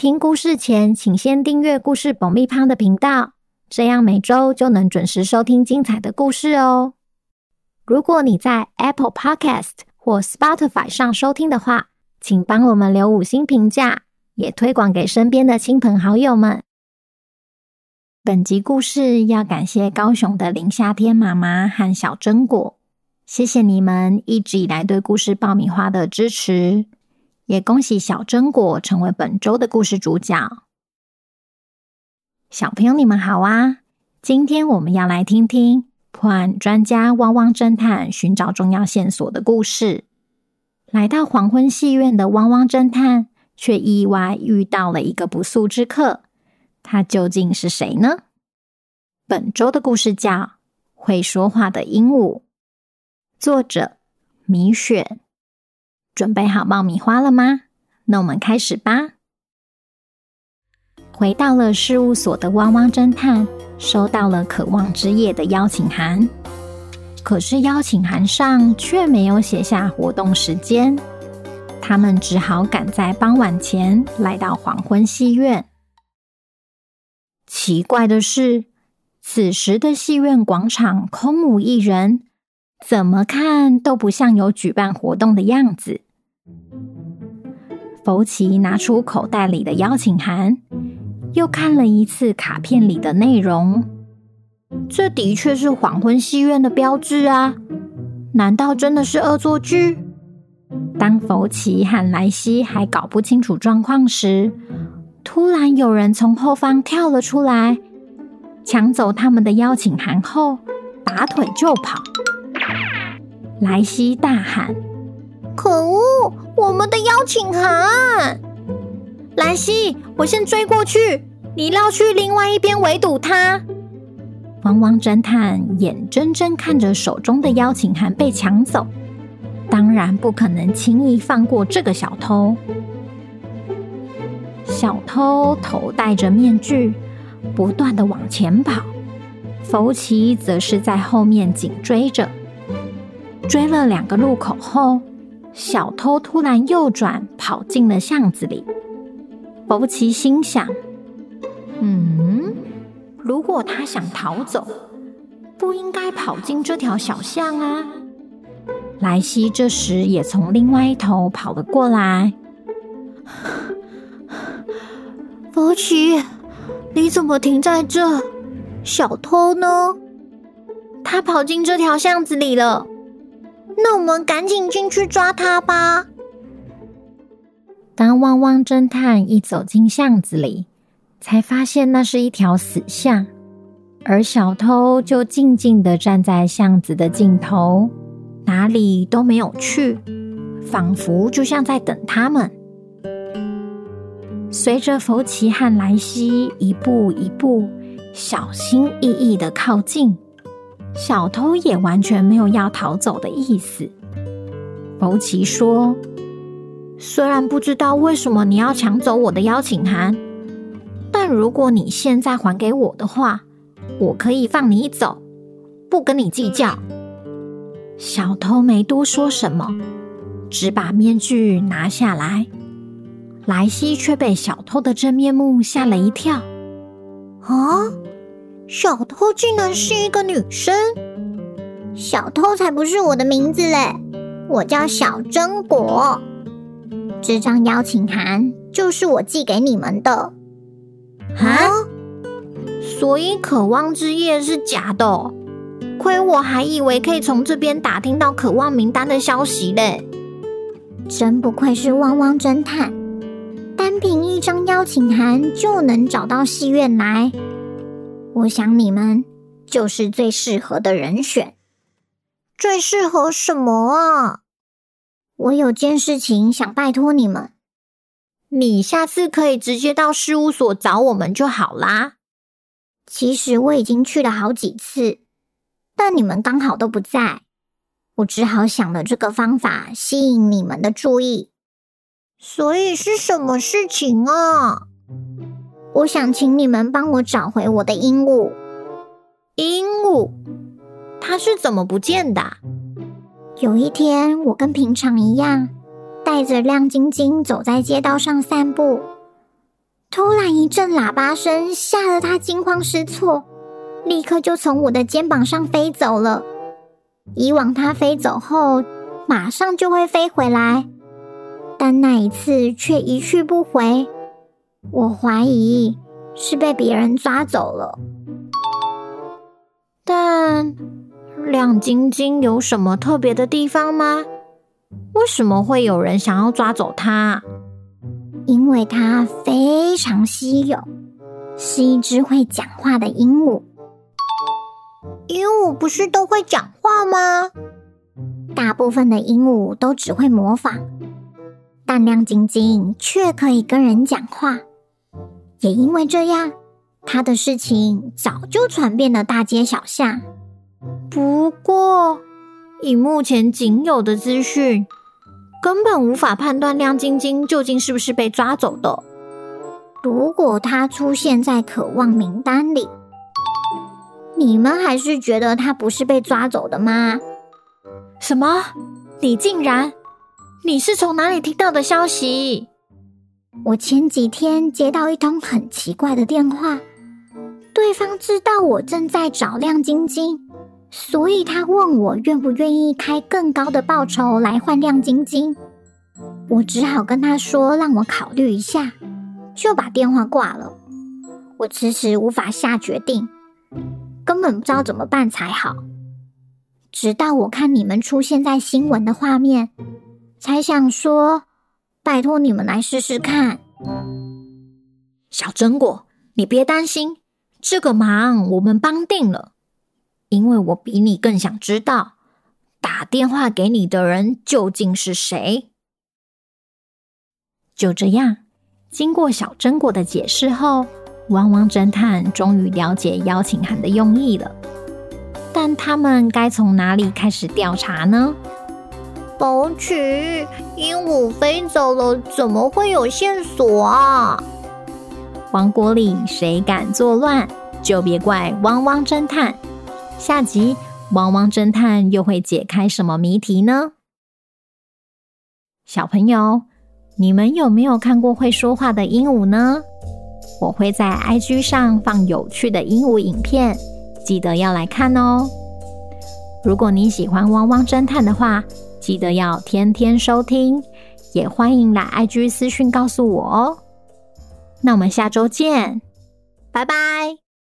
听故事前，请先订阅“故事爆米花”的频道，这样每周就能准时收听精彩的故事哦。如果你在 Apple Podcast 或 Spotify 上收听的话，请帮我们留五星评价，也推广给身边的亲朋好友们。本集故事要感谢高雄的林夏天妈妈和小榛果，谢谢你们一直以来对故事爆米花的支持。也恭喜小榛果成为本周的故事主角。小朋友，你们好啊！今天我们要来听听破案专家汪汪侦探寻找重要线索的故事。来到黄昏戏院的汪汪侦探，却意外遇到了一个不速之客。他究竟是谁呢？本周的故事叫《会说话的鹦鹉》，作者米雪。准备好爆米花了吗？那我们开始吧。回到了事务所的汪汪侦探收到了渴望之夜的邀请函，可是邀请函上却没有写下活动时间。他们只好赶在傍晚前来到黄昏戏院。奇怪的是，此时的戏院广场空无一人，怎么看都不像有举办活动的样子。福奇拿出口袋里的邀请函，又看了一次卡片里的内容。这的确是黄昏戏院的标志啊！难道真的是恶作剧？当福奇和莱西还搞不清楚状况时，突然有人从后方跳了出来，抢走他们的邀请函后，拔腿就跑。莱西大喊。可恶！我们的邀请函，莱西，我先追过去，你绕去另外一边围堵他。汪汪侦探眼睁睁看着手中的邀请函被抢走，当然不可能轻易放过这个小偷。小偷头戴着面具，不断的往前跑，福奇则是在后面紧追着，追了两个路口后。小偷突然右转，跑进了巷子里。伯奇心想：“嗯，如果他想逃走，不应该跑进这条小巷啊。”莱西这时也从另外一头跑了过来。福奇，你怎么停在这？小偷呢？他跑进这条巷子里了。那我们赶紧进去抓他吧！当汪汪侦探一走进巷子里，才发现那是一条死巷，而小偷就静静的站在巷子的尽头，哪里都没有去，仿佛就像在等他们。随着福奇和莱西一步一步小心翼翼的靠近。小偷也完全没有要逃走的意思。福奇说：“虽然不知道为什么你要抢走我的邀请函，但如果你现在还给我的话，我可以放你走，不跟你计较。”小偷没多说什么，只把面具拿下来。莱西却被小偷的真面目吓了一跳。啊！小偷竟然是一个女生，小偷才不是我的名字嘞！我叫小榛果，这张邀请函就是我寄给你们的。啊？所以渴望之夜是假的哦？亏我还以为可以从这边打听到渴望名单的消息嘞！真不愧是汪汪侦探，单凭一张邀请函就能找到戏院来。我想你们就是最适合的人选。最适合什么啊？我有件事情想拜托你们。你下次可以直接到事务所找我们就好啦。其实我已经去了好几次，但你们刚好都不在，我只好想了这个方法吸引你们的注意。所以是什么事情啊？我想请你们帮我找回我的鹦鹉。鹦鹉？它是怎么不见的？有一天，我跟平常一样，带着亮晶晶走在街道上散步。突然一阵喇叭声，吓得它惊慌失措，立刻就从我的肩膀上飞走了。以往它飞走后，马上就会飞回来，但那一次却一去不回。我怀疑是被别人抓走了。但亮晶晶有什么特别的地方吗？为什么会有人想要抓走它？因为它非常稀有，是一只会讲话的鹦鹉。鹦鹉不是都会讲话吗？大部分的鹦鹉都只会模仿，但亮晶晶却可以跟人讲话。也因为这样，他的事情早就传遍了大街小巷。不过，以目前仅有的资讯，根本无法判断亮晶晶究竟是不是被抓走的。如果他出现在渴望名单里，你们还是觉得他不是被抓走的吗？什么？你竟然？你是从哪里听到的消息？我前几天接到一通很奇怪的电话，对方知道我正在找亮晶晶。所以他问我愿不愿意开更高的报酬来换亮晶晶，我只好跟他说让我考虑一下，就把电话挂了。我迟迟无法下决定，根本不知道怎么办才好。直到我看你们出现在新闻的画面，才想说拜托你们来试试看。小榛果，你别担心，这个忙我们帮定了。因为我比你更想知道打电话给你的人究竟是谁。就这样，经过小榛果的解释后，汪汪侦探终于了解邀请函的用意了。但他们该从哪里开始调查呢？宝曲，鹦鹉飞走了，怎么会有线索啊？王国里谁敢作乱，就别怪汪汪侦探。下集，汪汪侦探又会解开什么谜题呢？小朋友，你们有没有看过会说话的鹦鹉呢？我会在 IG 上放有趣的鹦鹉影片，记得要来看哦。如果你喜欢汪汪侦探的话，记得要天天收听，也欢迎来 IG 私讯告诉我哦。那我们下周见，拜拜。